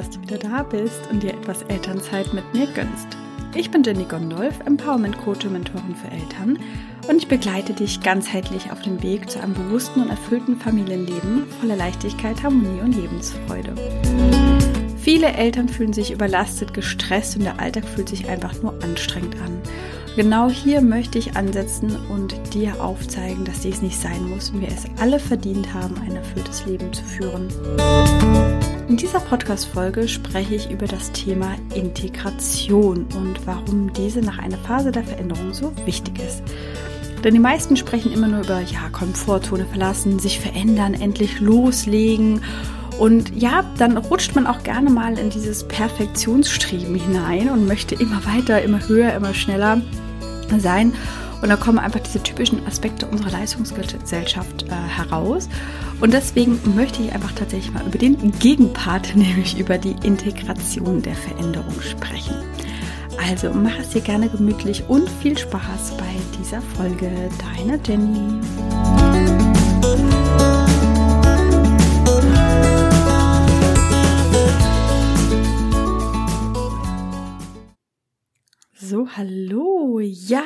dass du wieder da bist und dir etwas Elternzeit mit mir gönnst. Ich bin Jenny Gondolf, Empowerment Coach und Mentorin für Eltern und ich begleite dich ganzheitlich auf dem Weg zu einem bewussten und erfüllten Familienleben voller Leichtigkeit, Harmonie und Lebensfreude. Viele Eltern fühlen sich überlastet, gestresst und der Alltag fühlt sich einfach nur anstrengend an. Genau hier möchte ich ansetzen und dir aufzeigen, dass dies nicht sein muss und wir es alle verdient haben, ein erfülltes Leben zu führen. In dieser Podcast-Folge spreche ich über das Thema Integration und warum diese nach einer Phase der Veränderung so wichtig ist. Denn die meisten sprechen immer nur über ja, Komfortzone verlassen, sich verändern, endlich loslegen und ja, dann rutscht man auch gerne mal in dieses Perfektionsstreben hinein und möchte immer weiter, immer höher, immer schneller sein. Und da kommen einfach diese typischen Aspekte unserer Leistungsgesellschaft äh, heraus. Und deswegen möchte ich einfach tatsächlich mal über den Gegenpart, nämlich über die Integration der Veränderung sprechen. Also mach es dir gerne gemütlich und viel Spaß bei dieser Folge. Deine Jenny. So, hallo. Ja,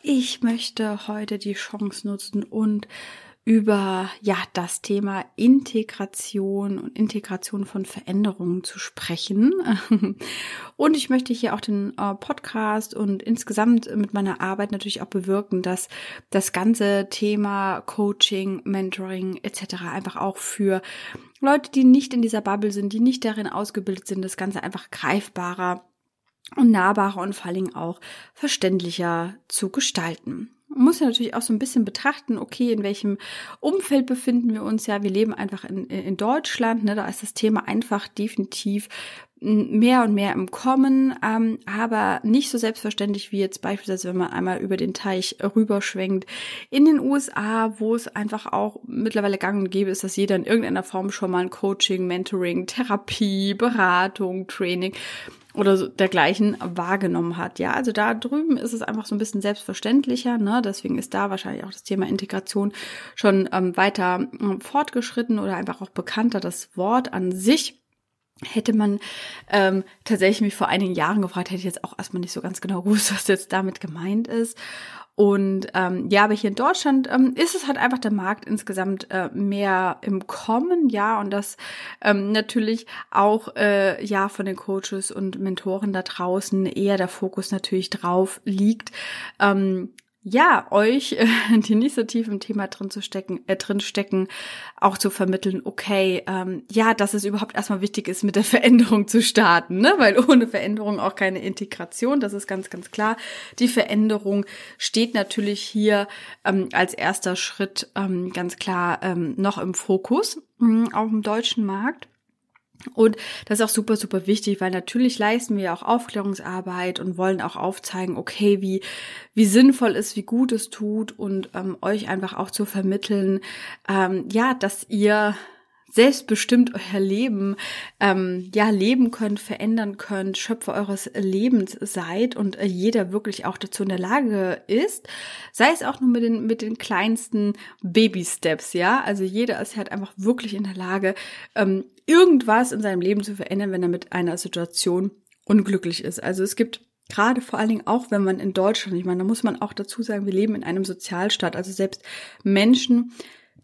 ich möchte heute die Chance nutzen und über ja das Thema Integration und Integration von Veränderungen zu sprechen. Und ich möchte hier auch den äh, Podcast und insgesamt mit meiner Arbeit natürlich auch bewirken, dass das ganze Thema Coaching, Mentoring etc. einfach auch für Leute, die nicht in dieser Bubble sind, die nicht darin ausgebildet sind, das Ganze einfach greifbarer und nahbarer und vor allen Dingen auch verständlicher zu gestalten. Man muss ja natürlich auch so ein bisschen betrachten, okay, in welchem Umfeld befinden wir uns ja. Wir leben einfach in, in Deutschland, ne, da ist das Thema einfach definitiv mehr und mehr im Kommen, ähm, aber nicht so selbstverständlich wie jetzt beispielsweise, wenn man einmal über den Teich rüberschwenkt in den USA, wo es einfach auch mittlerweile gang und gäbe ist, dass jeder in irgendeiner Form schon mal ein Coaching, Mentoring, Therapie, Beratung, Training oder dergleichen wahrgenommen hat. Ja, also da drüben ist es einfach so ein bisschen selbstverständlicher, ne? Deswegen ist da wahrscheinlich auch das Thema Integration schon ähm, weiter ähm, fortgeschritten oder einfach auch bekannter. Das Wort an sich hätte man ähm, tatsächlich mich vor einigen Jahren gefragt, hätte ich jetzt auch erstmal nicht so ganz genau gewusst, was jetzt damit gemeint ist. Und ähm, ja, aber hier in Deutschland ähm, ist es halt einfach der Markt insgesamt äh, mehr im Kommen, ja, und das ähm, natürlich auch äh, ja von den Coaches und Mentoren da draußen eher der Fokus natürlich drauf liegt, ähm, ja, euch, äh, die nicht so tief im Thema drin zu stecken, äh, drin stecken, auch zu vermitteln, okay, ähm, ja, dass es überhaupt erstmal wichtig ist, mit der Veränderung zu starten, ne? Weil ohne Veränderung auch keine Integration, das ist ganz, ganz klar. Die Veränderung steht natürlich hier ähm, als erster Schritt ähm, ganz klar ähm, noch im Fokus, mh, auf dem deutschen Markt. Und das ist auch super, super wichtig, weil natürlich leisten wir auch Aufklärungsarbeit und wollen auch aufzeigen, okay, wie, wie sinnvoll es, wie gut es tut und ähm, euch einfach auch zu vermitteln, ähm, ja, dass ihr selbstbestimmt euer Leben ähm, ja leben könnt, verändern könnt, Schöpfer eures Lebens seid und äh, jeder wirklich auch dazu in der Lage ist, sei es auch nur mit den mit den kleinsten Baby Steps, ja, also jeder ist halt einfach wirklich in der Lage, ähm, irgendwas in seinem Leben zu verändern, wenn er mit einer Situation unglücklich ist. Also es gibt gerade vor allen Dingen auch, wenn man in Deutschland, ich meine, da muss man auch dazu sagen, wir leben in einem Sozialstaat, also selbst Menschen,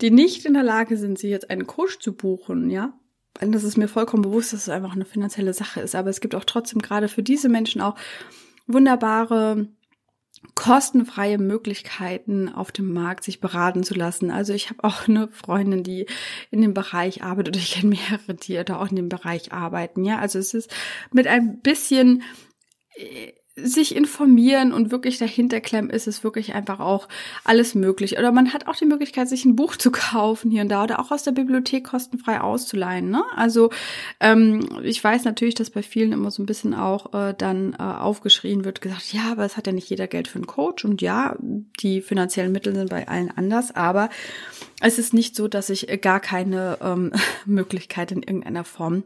die nicht in der Lage sind, sich jetzt einen Coach zu buchen, ja. Und das ist mir vollkommen bewusst, dass es einfach eine finanzielle Sache ist. Aber es gibt auch trotzdem gerade für diese Menschen auch wunderbare kostenfreie Möglichkeiten auf dem Markt, sich beraten zu lassen. Also ich habe auch eine Freundin, die in dem Bereich arbeitet ich kenne mehrere, die da auch in dem Bereich arbeiten. Ja, also es ist mit ein bisschen sich informieren und wirklich dahinter klemmen, ist es wirklich einfach auch alles möglich. Oder man hat auch die Möglichkeit, sich ein Buch zu kaufen hier und da oder auch aus der Bibliothek kostenfrei auszuleihen. Ne? Also ähm, ich weiß natürlich, dass bei vielen immer so ein bisschen auch äh, dann äh, aufgeschrien wird, gesagt, ja, aber es hat ja nicht jeder Geld für einen Coach und ja, die finanziellen Mittel sind bei allen anders, aber es ist nicht so, dass ich gar keine ähm, Möglichkeit in irgendeiner Form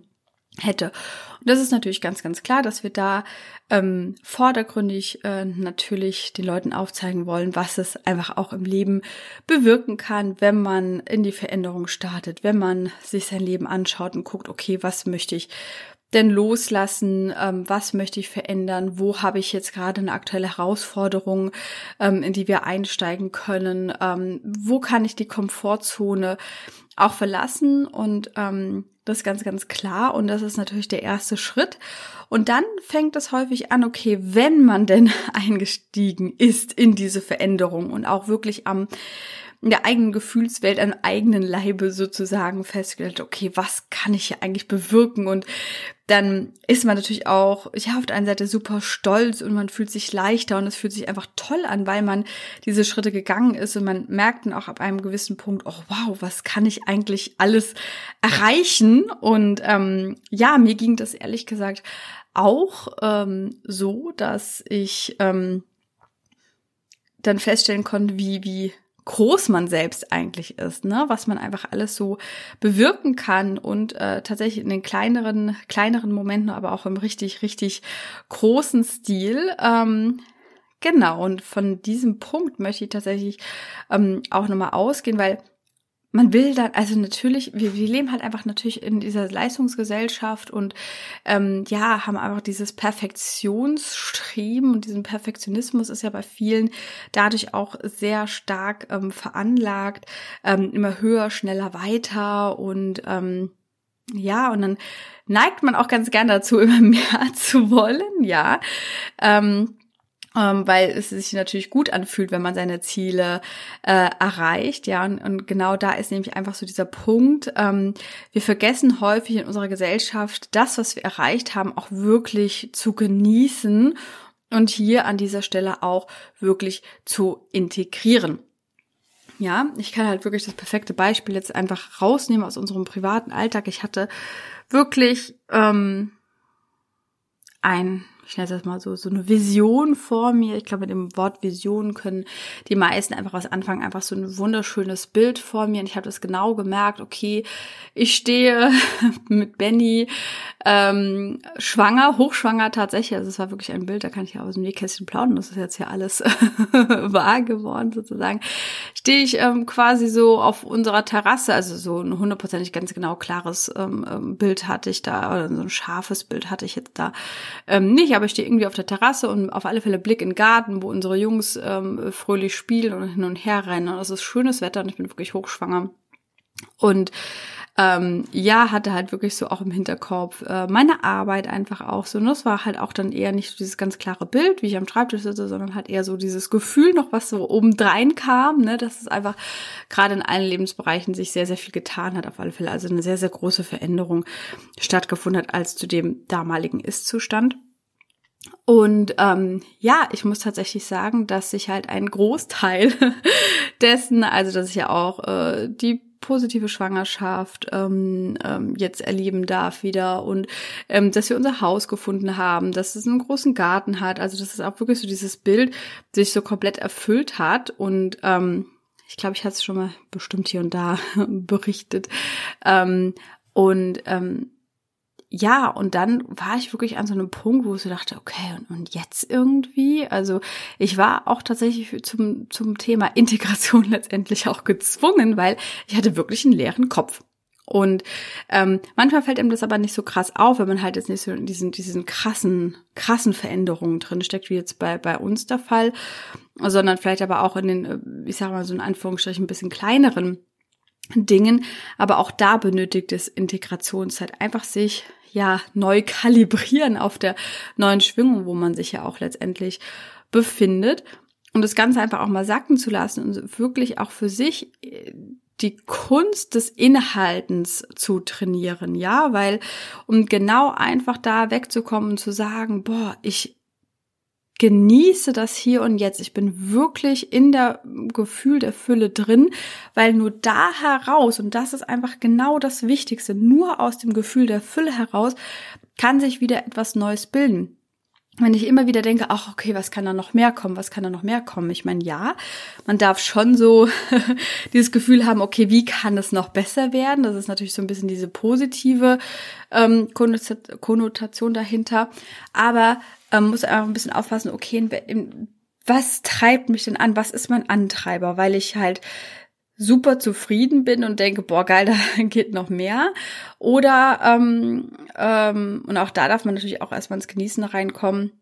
hätte. Und das ist natürlich ganz, ganz klar, dass wir da ähm, vordergründig äh, natürlich den Leuten aufzeigen wollen, was es einfach auch im Leben bewirken kann, wenn man in die Veränderung startet, wenn man sich sein Leben anschaut und guckt, okay, was möchte ich denn loslassen? Ähm, was möchte ich verändern? Wo habe ich jetzt gerade eine aktuelle Herausforderung, ähm, in die wir einsteigen können? Ähm, wo kann ich die Komfortzone auch verlassen? Und ähm, das ist ganz, ganz klar. Und das ist natürlich der erste Schritt. Und dann fängt es häufig an, okay, wenn man denn eingestiegen ist in diese Veränderung und auch wirklich am in der eigenen Gefühlswelt, am eigenen Leibe sozusagen festgestellt, okay, was kann ich hier eigentlich bewirken? Und dann ist man natürlich auch, ja, auf der einen Seite super stolz und man fühlt sich leichter und es fühlt sich einfach toll an, weil man diese Schritte gegangen ist und man merkt dann auch ab einem gewissen Punkt, oh wow, was kann ich eigentlich alles erreichen? Und ähm, ja, mir ging das ehrlich gesagt auch ähm, so, dass ich ähm, dann feststellen konnte, wie, wie groß man selbst eigentlich ist, ne? was man einfach alles so bewirken kann und äh, tatsächlich in den kleineren, kleineren Momenten, aber auch im richtig, richtig großen Stil. Ähm, genau, und von diesem Punkt möchte ich tatsächlich ähm, auch nochmal ausgehen, weil man will dann, also natürlich, wir, wir leben halt einfach natürlich in dieser Leistungsgesellschaft und ähm, ja, haben einfach dieses Perfektionsstreben und diesen Perfektionismus ist ja bei vielen dadurch auch sehr stark ähm, veranlagt, ähm, immer höher, schneller, weiter und ähm, ja, und dann neigt man auch ganz gern dazu, immer mehr zu wollen, ja. Ähm, ähm, weil es sich natürlich gut anfühlt, wenn man seine Ziele äh, erreicht, ja, und, und, genau da ist nämlich einfach so dieser Punkt. Ähm, wir vergessen häufig in unserer Gesellschaft, das, was wir erreicht haben, auch wirklich zu genießen und hier an dieser Stelle auch wirklich zu integrieren. Ja, ich kann halt wirklich das perfekte Beispiel jetzt einfach rausnehmen aus unserem privaten Alltag. Ich hatte wirklich ähm, ein ich nenne das mal so, so eine Vision vor mir. Ich glaube, mit dem Wort Vision können die meisten einfach was anfangen, einfach so ein wunderschönes Bild vor mir. Und ich habe das genau gemerkt, okay, ich stehe mit Benny ähm, schwanger, hochschwanger tatsächlich. Also es war wirklich ein Bild, da kann ich ja aus dem Nähkästchen plaudern. Das ist jetzt ja alles wahr geworden sozusagen. Stehe ich ähm, quasi so auf unserer Terrasse, also so ein hundertprozentig ganz genau klares ähm, ähm Bild hatte ich da, oder so ein scharfes Bild hatte ich jetzt da ähm, nicht, aber ich stehe irgendwie auf der Terrasse und auf alle Fälle Blick in den Garten, wo unsere Jungs ähm, fröhlich spielen und hin und her rennen. Und es ist schönes Wetter und ich bin wirklich hochschwanger. Und ähm, ja, hatte halt wirklich so auch im Hinterkopf äh, meine Arbeit einfach auch so. Und das war halt auch dann eher nicht so dieses ganz klare Bild, wie ich am Schreibtisch sitze, sondern halt eher so dieses Gefühl noch, was so obendrein kam, ne, dass es einfach gerade in allen Lebensbereichen sich sehr, sehr viel getan hat, auf alle Fälle. Also eine sehr, sehr große Veränderung stattgefunden hat als zu dem damaligen Ist-Zustand. Und ähm, ja, ich muss tatsächlich sagen, dass sich halt ein Großteil dessen, also dass ich ja auch äh, die positive Schwangerschaft ähm, ähm, jetzt erleben darf wieder und ähm, dass wir unser Haus gefunden haben, dass es einen großen Garten hat, also dass es auch wirklich so dieses Bild sich so komplett erfüllt hat und ähm, ich glaube, ich hatte es schon mal bestimmt hier und da berichtet ähm, und ähm, ja, und dann war ich wirklich an so einem Punkt, wo ich so dachte, okay, und, und jetzt irgendwie? Also ich war auch tatsächlich zum, zum Thema Integration letztendlich auch gezwungen, weil ich hatte wirklich einen leeren Kopf. Und ähm, manchmal fällt einem das aber nicht so krass auf, wenn man halt jetzt nicht so in diesen, diesen krassen, krassen Veränderungen drin steckt, wie jetzt bei, bei uns der Fall, sondern vielleicht aber auch in den, äh, ich sag mal so in Anführungsstrichen, ein bisschen kleineren Dingen. Aber auch da benötigt es Integrationszeit. Einfach sich ja neu kalibrieren auf der neuen Schwingung, wo man sich ja auch letztendlich befindet. Und das Ganze einfach auch mal sacken zu lassen und wirklich auch für sich äh, die Kunst des Inhaltens zu trainieren, ja, weil um genau einfach da wegzukommen und zu sagen, boah, ich genieße das hier und jetzt. Ich bin wirklich in der Gefühl der Fülle drin, weil nur da heraus, und das ist einfach genau das Wichtigste, nur aus dem Gefühl der Fülle heraus kann sich wieder etwas Neues bilden. Wenn ich immer wieder denke, ach, okay, was kann da noch mehr kommen, was kann da noch mehr kommen? Ich meine, ja, man darf schon so dieses Gefühl haben, okay, wie kann es noch besser werden? Das ist natürlich so ein bisschen diese positive ähm, Konnotation dahinter. Aber ähm, muss einfach ein bisschen aufpassen, okay, in, in, was treibt mich denn an? Was ist mein Antreiber? Weil ich halt super zufrieden bin und denke, boah, geil, da geht noch mehr. Oder, ähm, ähm, und auch da darf man natürlich auch erstmal ins Genießen reinkommen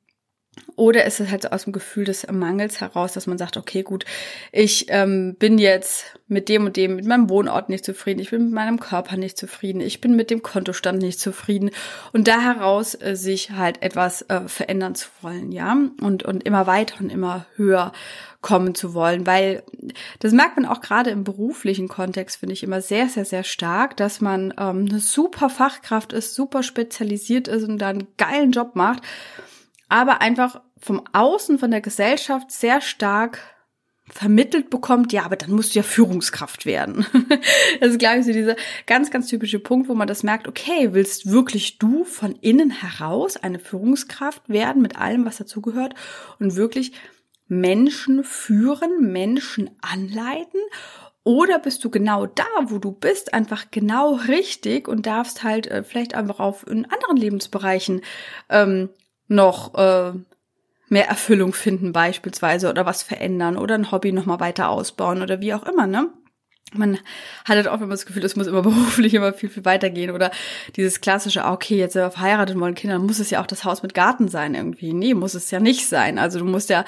oder ist es halt so aus dem Gefühl des Mangels heraus, dass man sagt, okay, gut, ich ähm, bin jetzt mit dem und dem, mit meinem Wohnort nicht zufrieden, ich bin mit meinem Körper nicht zufrieden, ich bin mit dem Kontostand nicht zufrieden. Und da heraus äh, sich halt etwas äh, verändern zu wollen, ja, und, und immer weiter und immer höher kommen zu wollen, weil das merkt man auch gerade im beruflichen Kontext, finde ich immer sehr, sehr, sehr stark, dass man ähm, eine super Fachkraft ist, super spezialisiert ist und da einen geilen Job macht aber einfach vom Außen, von der Gesellschaft sehr stark vermittelt bekommt, ja, aber dann musst du ja Führungskraft werden. das ist, glaube ich, so dieser ganz, ganz typische Punkt, wo man das merkt, okay, willst wirklich du von innen heraus eine Führungskraft werden mit allem, was dazugehört und wirklich Menschen führen, Menschen anleiten? Oder bist du genau da, wo du bist, einfach genau richtig und darfst halt äh, vielleicht einfach auf in anderen Lebensbereichen ähm, noch äh, mehr Erfüllung finden beispielsweise oder was verändern oder ein Hobby nochmal weiter ausbauen oder wie auch immer, ne? Man hat halt auch immer das Gefühl, es muss immer beruflich immer viel, viel weitergehen oder dieses klassische, ah, okay, jetzt sind wir verheiratet und wollen Kinder, muss es ja auch das Haus mit Garten sein irgendwie. Nee, muss es ja nicht sein. Also du musst ja,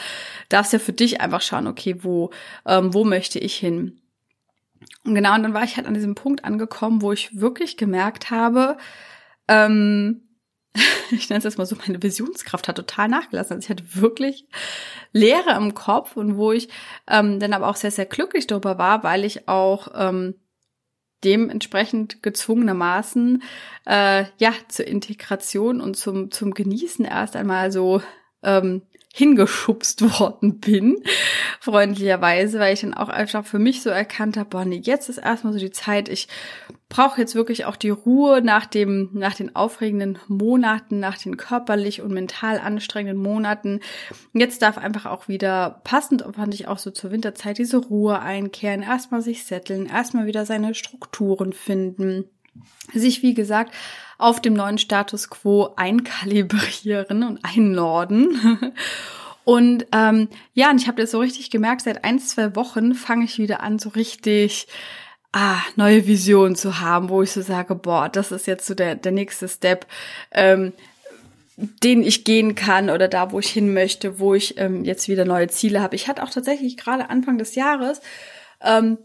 darfst ja für dich einfach schauen, okay, wo, ähm, wo möchte ich hin? Und genau, und dann war ich halt an diesem Punkt angekommen, wo ich wirklich gemerkt habe, ähm, ich nenne es jetzt mal so, meine Visionskraft hat total nachgelassen. Also ich hatte wirklich Leere im Kopf und wo ich ähm, dann aber auch sehr, sehr glücklich darüber war, weil ich auch ähm, dementsprechend gezwungenermaßen äh, ja zur Integration und zum zum Genießen erst einmal so ähm, hingeschubst worden bin, freundlicherweise, weil ich dann auch einfach für mich so erkannt habe, boah, nee, jetzt ist erstmal so die Zeit, ich brauche jetzt wirklich auch die Ruhe nach dem, nach den aufregenden Monaten, nach den körperlich und mental anstrengenden Monaten. Jetzt darf einfach auch wieder passend, fand ich auch so zur Winterzeit, diese Ruhe einkehren, erstmal sich setteln, erstmal wieder seine Strukturen finden sich, wie gesagt, auf dem neuen Status quo einkalibrieren und einnorden. Und ähm, ja, und ich habe das so richtig gemerkt, seit ein, zwei Wochen fange ich wieder an, so richtig ah, neue Visionen zu haben, wo ich so sage, boah, das ist jetzt so der, der nächste Step, ähm, den ich gehen kann oder da, wo ich hin möchte, wo ich ähm, jetzt wieder neue Ziele habe. Ich hatte auch tatsächlich gerade Anfang des Jahres ähm,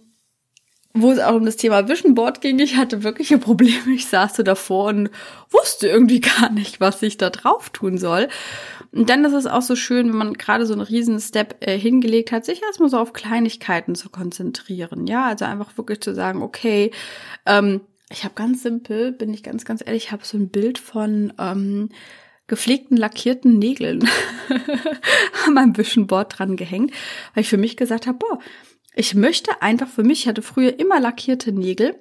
wo es auch um das Thema Vision Board ging. Ich hatte wirkliche Probleme. Ich saß so davor und wusste irgendwie gar nicht, was ich da drauf tun soll. Und dann ist es auch so schön, wenn man gerade so einen riesen Step äh, hingelegt hat, sich erstmal so auf Kleinigkeiten zu konzentrieren. Ja, also einfach wirklich zu sagen, okay, ähm, ich habe ganz simpel, bin ich ganz, ganz ehrlich, ich habe so ein Bild von ähm, gepflegten lackierten Nägeln an meinem Vision Board dran gehängt, weil ich für mich gesagt habe, boah, ich möchte einfach für mich, ich hatte früher immer lackierte Nägel.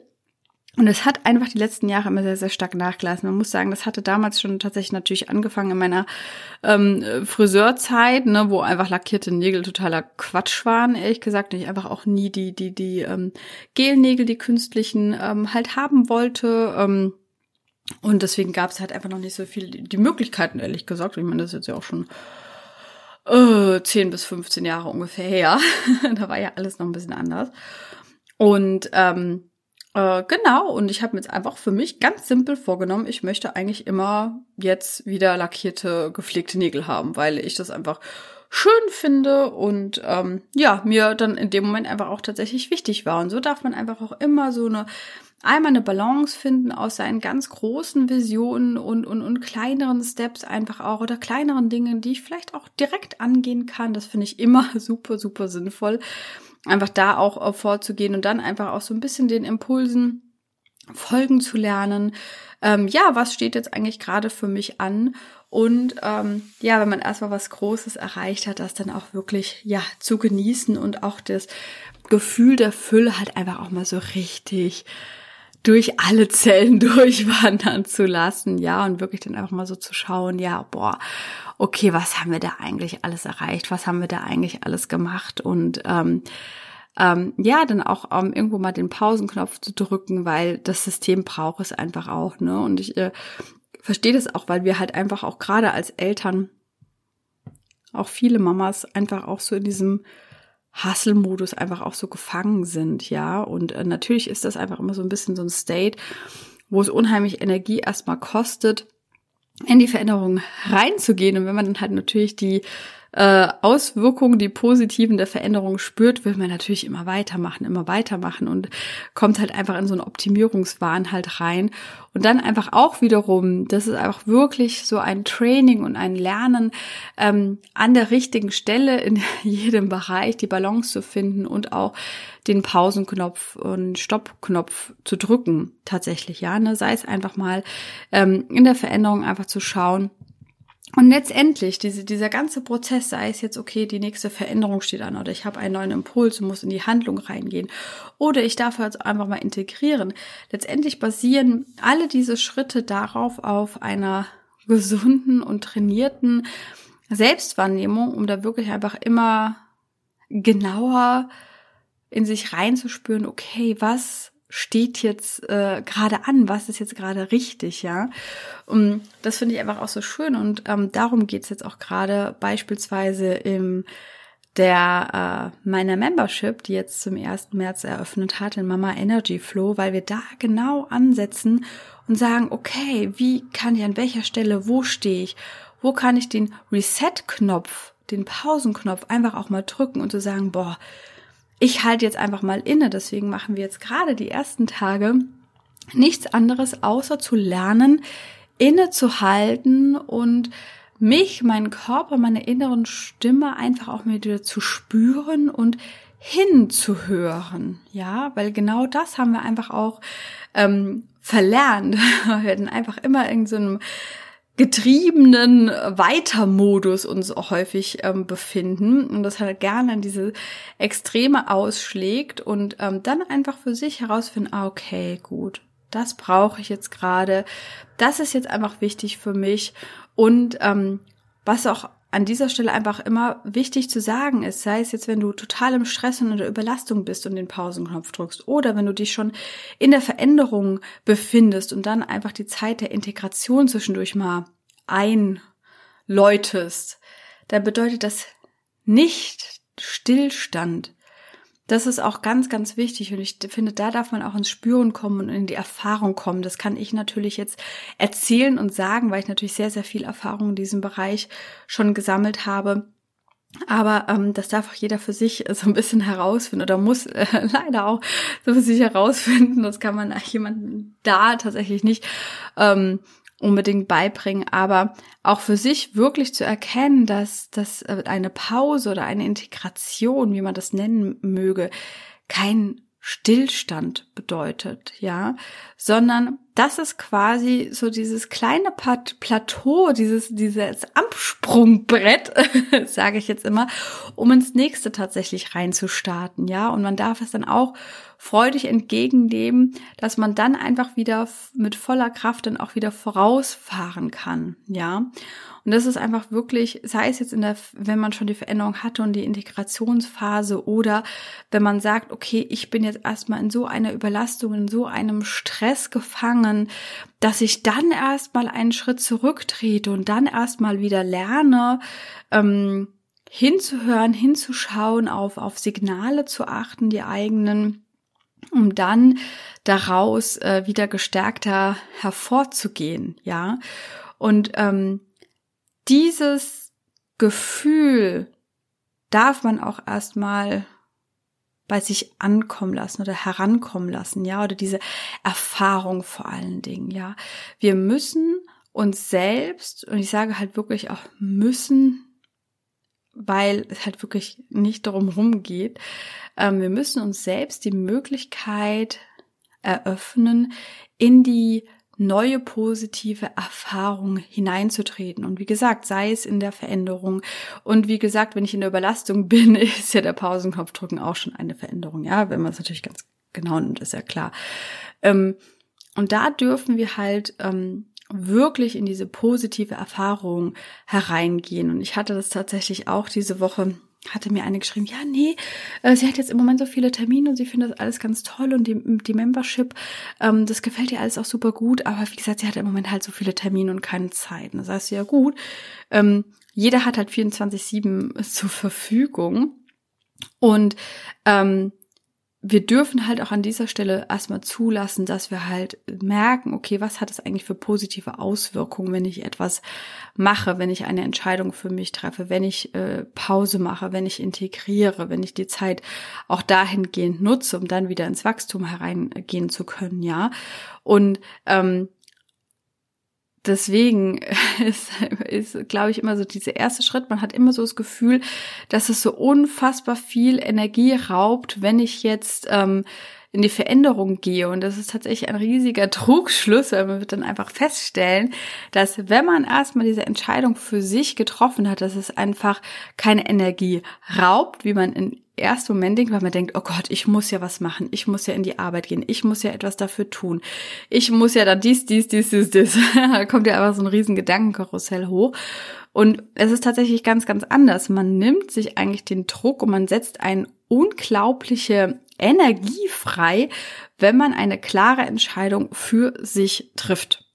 Und es hat einfach die letzten Jahre immer sehr, sehr stark nachgelassen. Man muss sagen, das hatte damals schon tatsächlich natürlich angefangen in meiner ähm, Friseurzeit, ne, wo einfach lackierte Nägel totaler Quatsch waren, ehrlich gesagt. Und ich einfach auch nie die, die, die ähm, Gelnägel, die künstlichen, ähm, halt haben wollte. Ähm, und deswegen gab es halt einfach noch nicht so viel die Möglichkeiten, ehrlich gesagt. Ich meine, das ist jetzt ja auch schon äh, 10 bis 15 Jahre ungefähr her. da war ja alles noch ein bisschen anders. Und ähm, äh, genau, und ich habe mir jetzt einfach für mich ganz simpel vorgenommen, ich möchte eigentlich immer jetzt wieder lackierte, gepflegte Nägel haben, weil ich das einfach schön finde und ähm, ja, mir dann in dem Moment einfach auch tatsächlich wichtig war. Und so darf man einfach auch immer so eine einmal eine Balance finden aus seinen ganz großen Visionen und, und, und kleineren Steps einfach auch oder kleineren Dingen, die ich vielleicht auch direkt angehen kann. Das finde ich immer super, super sinnvoll. Einfach da auch vorzugehen und dann einfach auch so ein bisschen den Impulsen folgen zu lernen. Ähm, ja, was steht jetzt eigentlich gerade für mich an? Und ähm, ja, wenn man erstmal was Großes erreicht hat, das dann auch wirklich ja zu genießen und auch das Gefühl der Fülle halt einfach auch mal so richtig durch alle Zellen durchwandern zu lassen, ja, und wirklich dann einfach mal so zu schauen, ja, boah, okay, was haben wir da eigentlich alles erreicht, was haben wir da eigentlich alles gemacht und ähm, ähm, ja, dann auch ähm, irgendwo mal den Pausenknopf zu drücken, weil das System braucht es einfach auch, ne? Und ich äh, verstehe das auch, weil wir halt einfach auch gerade als Eltern, auch viele Mamas, einfach auch so in diesem Hustle-Modus einfach auch so gefangen sind, ja. Und äh, natürlich ist das einfach immer so ein bisschen so ein State, wo es unheimlich Energie erstmal kostet, in die Veränderung reinzugehen. Und wenn man dann halt natürlich die äh, Auswirkungen, die positiven der Veränderung spürt, will man natürlich immer weitermachen, immer weitermachen und kommt halt einfach in so einen Optimierungswahn halt rein. Und dann einfach auch wiederum, das ist einfach wirklich so ein Training und ein Lernen ähm, an der richtigen Stelle in jedem Bereich die Balance zu finden und auch den Pausenknopf und Stoppknopf zu drücken tatsächlich, ja. Ne? Sei es einfach mal ähm, in der Veränderung einfach zu schauen, und letztendlich, diese, dieser ganze Prozess, sei es jetzt, okay, die nächste Veränderung steht an oder ich habe einen neuen Impuls und muss in die Handlung reingehen oder ich darf jetzt einfach mal integrieren. Letztendlich basieren alle diese Schritte darauf auf einer gesunden und trainierten Selbstwahrnehmung, um da wirklich einfach immer genauer in sich reinzuspüren, okay, was steht jetzt äh, gerade an, was ist jetzt gerade richtig, ja. Und das finde ich einfach auch so schön und ähm, darum geht's jetzt auch gerade beispielsweise im der äh, meiner Membership, die jetzt zum 1. März eröffnet hat, in Mama Energy Flow, weil wir da genau ansetzen und sagen, okay, wie kann ich an welcher Stelle, wo stehe ich, wo kann ich den Reset-Knopf, den Pausenknopf einfach auch mal drücken und zu so sagen, boah, ich halte jetzt einfach mal inne. Deswegen machen wir jetzt gerade die ersten Tage nichts anderes, außer zu lernen, innezuhalten und mich, meinen Körper, meine inneren Stimme einfach auch wieder zu spüren und hinzuhören. Ja, weil genau das haben wir einfach auch ähm, verlernt. Wir werden einfach immer in so getriebenen Weitermodus uns auch häufig ähm, befinden und das halt gerne in diese Extreme ausschlägt und ähm, dann einfach für sich herausfinden, ah, okay, gut, das brauche ich jetzt gerade, das ist jetzt einfach wichtig für mich und ähm, was auch an dieser Stelle einfach immer wichtig zu sagen ist, sei es jetzt, wenn du total im Stress und in der Überlastung bist und den Pausenknopf drückst oder wenn du dich schon in der Veränderung befindest und dann einfach die Zeit der Integration zwischendurch mal einläutest, dann bedeutet das nicht Stillstand. Das ist auch ganz, ganz wichtig und ich finde, da darf man auch ins Spüren kommen und in die Erfahrung kommen. Das kann ich natürlich jetzt erzählen und sagen, weil ich natürlich sehr, sehr viel Erfahrung in diesem Bereich schon gesammelt habe. Aber ähm, das darf auch jeder für sich so ein bisschen herausfinden oder muss äh, leider auch so für sich herausfinden. Das kann man jemandem da tatsächlich nicht ähm, unbedingt beibringen, aber auch für sich wirklich zu erkennen, dass, dass äh, eine Pause oder eine Integration, wie man das nennen möge, kein Stillstand bedeutet, ja, sondern das ist quasi so dieses kleine Plateau, dieses, dieses Absprungbrett, sage ich jetzt immer, um ins nächste tatsächlich reinzustarten, ja. Und man darf es dann auch freudig entgegennehmen, dass man dann einfach wieder mit voller Kraft dann auch wieder vorausfahren kann, ja. Und das ist einfach wirklich, sei es jetzt in der, wenn man schon die Veränderung hatte und die Integrationsphase oder wenn man sagt, okay, ich bin jetzt erstmal in so einer Überlastung, in so einem Stress gefangen, dass ich dann erstmal einen Schritt zurücktrete und dann erstmal wieder lerne, ähm, hinzuhören, hinzuschauen, auf, auf Signale zu achten, die eigenen, um dann daraus äh, wieder gestärkter hervorzugehen, ja. Und ähm, dieses Gefühl darf man auch erstmal bei sich ankommen lassen oder herankommen lassen, ja, oder diese Erfahrung vor allen Dingen, ja. Wir müssen uns selbst, und ich sage halt wirklich auch müssen, weil es halt wirklich nicht darum rumgeht, ähm, wir müssen uns selbst die Möglichkeit eröffnen, in die neue positive Erfahrung hineinzutreten. Und wie gesagt, sei es in der Veränderung. Und wie gesagt, wenn ich in der Überlastung bin, ist ja der Pausenknopfdrücken auch schon eine Veränderung. Ja, wenn man es natürlich ganz genau nimmt, ist ja klar. Ähm, und da dürfen wir halt ähm, wirklich in diese positive Erfahrung hereingehen. Und ich hatte das tatsächlich auch diese Woche hatte mir eine geschrieben, ja, nee, äh, sie hat jetzt im Moment so viele Termine und sie findet das alles ganz toll und die, die Membership, ähm, das gefällt ihr alles auch super gut, aber wie gesagt, sie hat im Moment halt so viele Termine und keine Zeit. das heißt, ja gut, ähm, jeder hat halt 24-7 zur Verfügung. Und ähm, wir dürfen halt auch an dieser Stelle erstmal zulassen, dass wir halt merken, okay, was hat es eigentlich für positive Auswirkungen, wenn ich etwas mache, wenn ich eine Entscheidung für mich treffe, wenn ich äh, Pause mache, wenn ich integriere, wenn ich die Zeit auch dahingehend nutze, um dann wieder ins Wachstum hereingehen zu können, ja. Und ähm, deswegen ist, ist glaube ich, immer so dieser erste Schritt. Man hat immer so das Gefühl, dass es so unfassbar viel Energie raubt, wenn ich jetzt ähm, in die Veränderung gehe. Und das ist tatsächlich ein riesiger Trugschluss, weil man wird dann einfach feststellen, dass wenn man erstmal diese Entscheidung für sich getroffen hat, dass es einfach keine Energie raubt, wie man in ersten Moment denkt, weil man denkt, oh Gott, ich muss ja was machen, ich muss ja in die Arbeit gehen, ich muss ja etwas dafür tun, ich muss ja dann dies, dies, dies, dies, dies. da kommt ja einfach so ein riesen Gedankenkarussell hoch. Und es ist tatsächlich ganz, ganz anders. Man nimmt sich eigentlich den Druck und man setzt eine unglaubliche Energie frei, wenn man eine klare Entscheidung für sich trifft.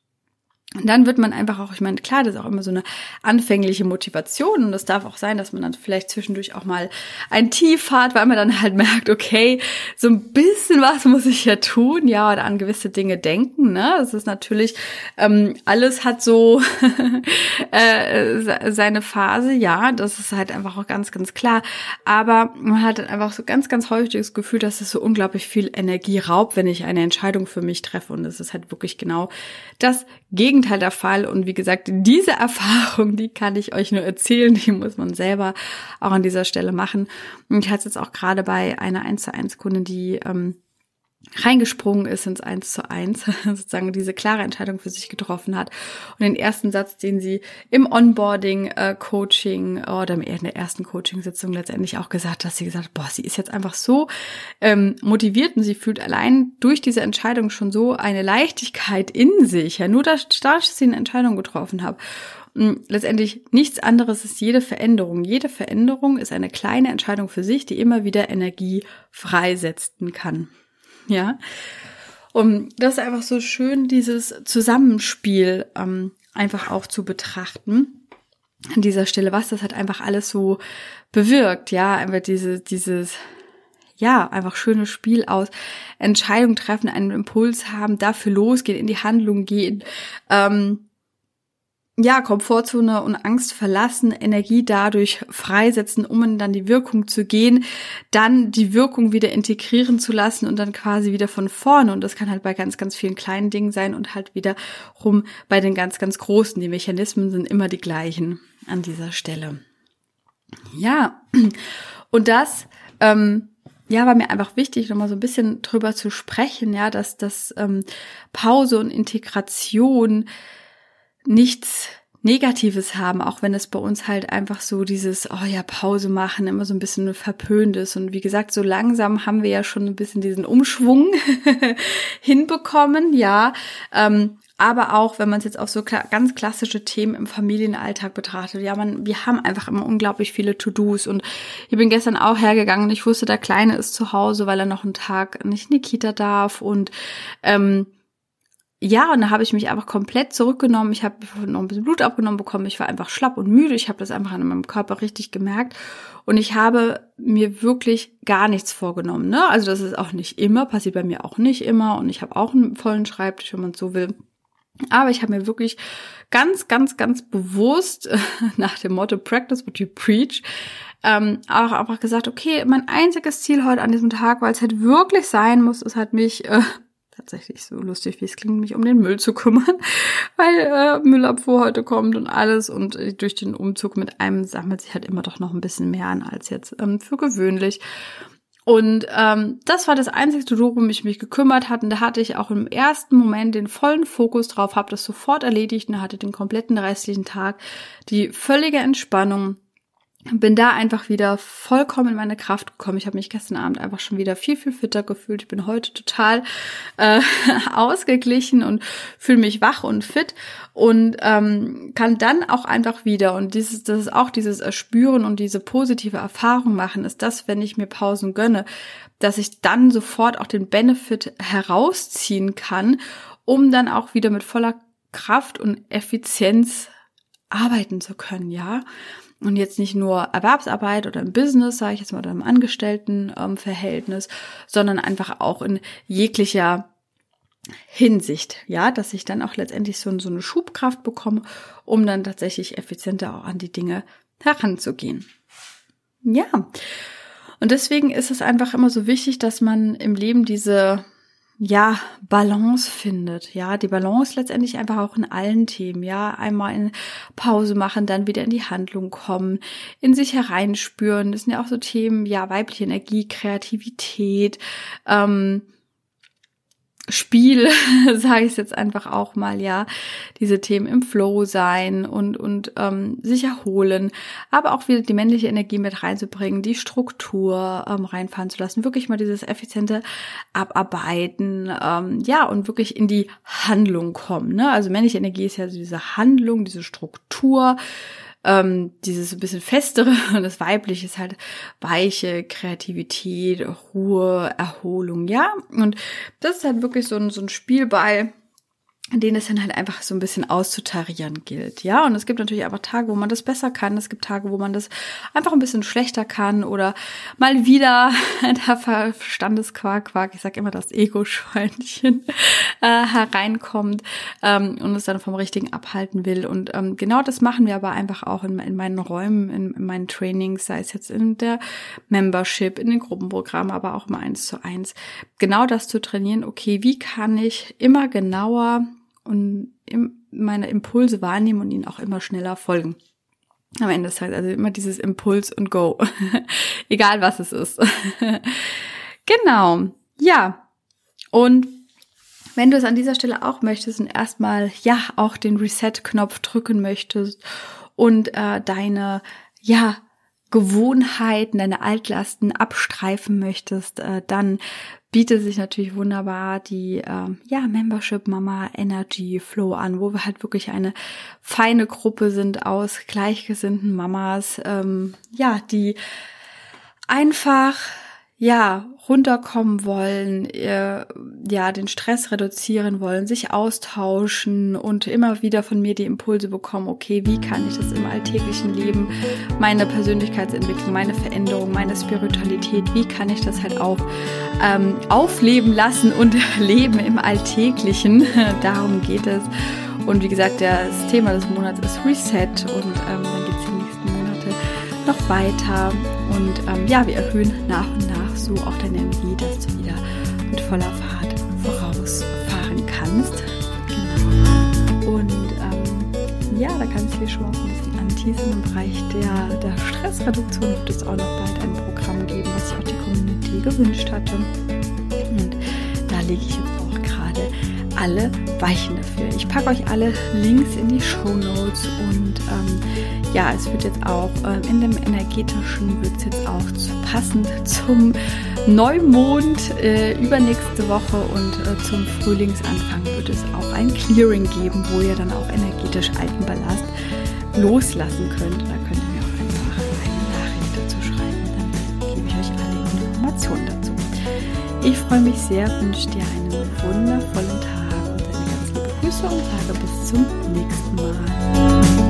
Und dann wird man einfach auch, ich meine, klar, das ist auch immer so eine anfängliche Motivation und es darf auch sein, dass man dann vielleicht zwischendurch auch mal ein Tief hat, weil man dann halt merkt, okay, so ein bisschen was muss ich ja tun, ja, oder an gewisse Dinge denken, ne? Das ist natürlich, ähm, alles hat so äh, seine Phase, ja, das ist halt einfach auch ganz, ganz klar. Aber man hat dann einfach so ganz, ganz häufig das Gefühl, dass es so unglaublich viel Energie raubt, wenn ich eine Entscheidung für mich treffe. Und es ist halt wirklich genau das Gegenteil Gegenteil der Fall. Und wie gesagt, diese Erfahrung, die kann ich euch nur erzählen, die muss man selber auch an dieser Stelle machen. Und ich hatte es jetzt auch gerade bei einer 1 zu 1 Kundin, die ähm, reingesprungen ist ins Eins zu eins, sozusagen diese klare Entscheidung für sich getroffen hat. Und den ersten Satz, den sie im Onboarding-Coaching äh, oder in der ersten Coaching-Sitzung letztendlich auch gesagt hat, dass sie gesagt hat, boah, sie ist jetzt einfach so ähm, motiviert und sie fühlt allein durch diese Entscheidung schon so eine Leichtigkeit in sich, ja, nur dass, dass sie eine Entscheidung getroffen. Und letztendlich nichts anderes ist jede Veränderung. Jede Veränderung ist eine kleine Entscheidung für sich, die immer wieder Energie freisetzen kann ja. Und das ist einfach so schön, dieses Zusammenspiel ähm, einfach auch zu betrachten an dieser Stelle, was das halt einfach alles so bewirkt, ja, einfach diese, dieses, ja, einfach schönes Spiel aus, Entscheidungen treffen, einen Impuls haben, dafür losgehen, in die Handlung gehen, ähm, ja, Komfortzone und Angst verlassen, Energie dadurch freisetzen, um in dann die Wirkung zu gehen, dann die Wirkung wieder integrieren zu lassen und dann quasi wieder von vorne. Und das kann halt bei ganz, ganz vielen kleinen Dingen sein und halt wiederum bei den ganz, ganz großen. Die Mechanismen sind immer die gleichen an dieser Stelle. Ja, und das, ähm, ja, war mir einfach wichtig, nochmal so ein bisschen drüber zu sprechen, ja, dass das ähm, Pause und Integration nichts Negatives haben, auch wenn es bei uns halt einfach so dieses, oh ja, Pause machen, immer so ein bisschen verpönt ist. Und wie gesagt, so langsam haben wir ja schon ein bisschen diesen Umschwung hinbekommen, ja. Ähm, aber auch, wenn man es jetzt auf so ganz klassische Themen im Familienalltag betrachtet, ja, man, wir haben einfach immer unglaublich viele To-Dos und ich bin gestern auch hergegangen und ich wusste, der Kleine ist zu Hause, weil er noch einen Tag nicht in die Kita darf und ähm, ja, und da habe ich mich einfach komplett zurückgenommen. Ich habe noch ein bisschen Blut abgenommen bekommen. Ich war einfach schlapp und müde. Ich habe das einfach an meinem Körper richtig gemerkt. Und ich habe mir wirklich gar nichts vorgenommen. Ne? Also das ist auch nicht immer, passiert bei mir auch nicht immer. Und ich habe auch einen vollen Schreibtisch, wenn man so will. Aber ich habe mir wirklich ganz, ganz, ganz bewusst nach dem Motto Practice what you preach ähm, auch einfach gesagt, okay, mein einziges Ziel heute an diesem Tag, weil es halt wirklich sein muss, ist halt mich äh, tatsächlich so lustig, wie es klingt, mich um den Müll zu kümmern, weil äh, Müllabfuhr heute kommt und alles und äh, durch den Umzug mit einem sammelt sich halt immer doch noch ein bisschen mehr an als jetzt ähm, für gewöhnlich. Und ähm, das war das einzige worum ich mich gekümmert hatte. Und da hatte ich auch im ersten Moment den vollen Fokus drauf, habe das sofort erledigt und hatte den kompletten restlichen Tag die völlige Entspannung bin da einfach wieder vollkommen in meine Kraft gekommen. Ich habe mich gestern Abend einfach schon wieder viel, viel fitter gefühlt. Ich bin heute total äh, ausgeglichen und fühle mich wach und fit und ähm, kann dann auch einfach wieder, und dieses, das ist auch dieses Erspüren und diese positive Erfahrung machen, ist das, wenn ich mir Pausen gönne, dass ich dann sofort auch den Benefit herausziehen kann, um dann auch wieder mit voller Kraft und Effizienz arbeiten zu können, ja. Und jetzt nicht nur Erwerbsarbeit oder im Business, sage ich jetzt mal, oder im Angestelltenverhältnis, ähm, sondern einfach auch in jeglicher Hinsicht, ja, dass ich dann auch letztendlich so, so eine Schubkraft bekomme, um dann tatsächlich effizienter auch an die Dinge heranzugehen. Ja. Und deswegen ist es einfach immer so wichtig, dass man im Leben diese ja, Balance findet. Ja, die Balance letztendlich einfach auch in allen Themen. Ja, einmal in Pause machen, dann wieder in die Handlung kommen, in sich hereinspüren. Das sind ja auch so Themen, ja, weibliche Energie, Kreativität, ähm, Spiel, sage ich es jetzt einfach auch mal, ja, diese Themen im Flow sein und und ähm, sich erholen, aber auch wieder die männliche Energie mit reinzubringen, die Struktur ähm, reinfahren zu lassen, wirklich mal dieses effiziente Abarbeiten, ähm, ja und wirklich in die Handlung kommen. Ne? Also männliche Energie ist ja so diese Handlung, diese Struktur, ähm, dieses ein bisschen festere und das weibliche ist halt weiche Kreativität, Ruhe, Erholung, ja. Und das ist halt wirklich so ein, so ein Spielball, den es dann halt einfach so ein bisschen auszutarieren gilt, ja. Und es gibt natürlich einfach Tage, wo man das besser kann. Es gibt Tage, wo man das einfach ein bisschen schlechter kann oder mal wieder der Verstandesquark, Quark, ich sag immer das Ego-Schweinchen äh, hereinkommt ähm, und es dann vom Richtigen abhalten will. Und ähm, genau das machen wir aber einfach auch in, in meinen Räumen, in, in, meinen Trainings, sei es jetzt in der Membership, in den Gruppenprogrammen, aber auch mal eins zu eins. Genau das zu trainieren, okay, wie kann ich immer genauer und meine Impulse wahrnehmen und ihnen auch immer schneller folgen. Am Ende des Tages, also immer dieses Impuls und Go. Egal was es ist. genau. Ja. Und wenn du es an dieser Stelle auch möchtest und erstmal ja auch den Reset-Knopf drücken möchtest und äh, deine ja Gewohnheiten, deine Altlasten abstreifen möchtest, äh, dann bietet sich natürlich wunderbar die äh, ja Membership Mama Energy Flow an, wo wir halt wirklich eine feine Gruppe sind aus gleichgesinnten Mamas, ähm, ja, die einfach ja, runterkommen wollen, äh, ja, den Stress reduzieren wollen, sich austauschen und immer wieder von mir die Impulse bekommen, okay, wie kann ich das im alltäglichen Leben, meine Persönlichkeitsentwicklung, meine Veränderung, meine Spiritualität, wie kann ich das halt auch ähm, aufleben lassen und leben im Alltäglichen. Darum geht es. Und wie gesagt, das Thema des Monats ist Reset und ähm, dann geht es die nächsten Monate noch weiter. Und ähm, ja, wir erhöhen nach und nach so auch deine Energie, dass du wieder mit voller Fahrt vorausfahren kannst. Genau. Und ähm, ja, da kannst du dir schon ein bisschen anteasen im Bereich der, der Stressreduktion. Wird es auch noch bald ein Programm geben, was sich auch die Community gewünscht hatte. Und da lege ich jetzt alle Weichen dafür. Ich packe euch alle Links in die Show Notes und ähm, ja, es wird jetzt auch ähm, in dem energetischen wird es jetzt auch zu, passend zum Neumond äh, übernächste Woche und äh, zum Frühlingsanfang wird es auch ein Clearing geben, wo ihr dann auch energetisch alten Ballast loslassen könnt. Da könnt ihr mir auch einfach eine Nachricht dazu schreiben, dann gebe ich euch alle Informationen dazu. Ich freue mich sehr, wünsche dir einen wundervollen Tag Grüße und sage bis zum nächsten Mal.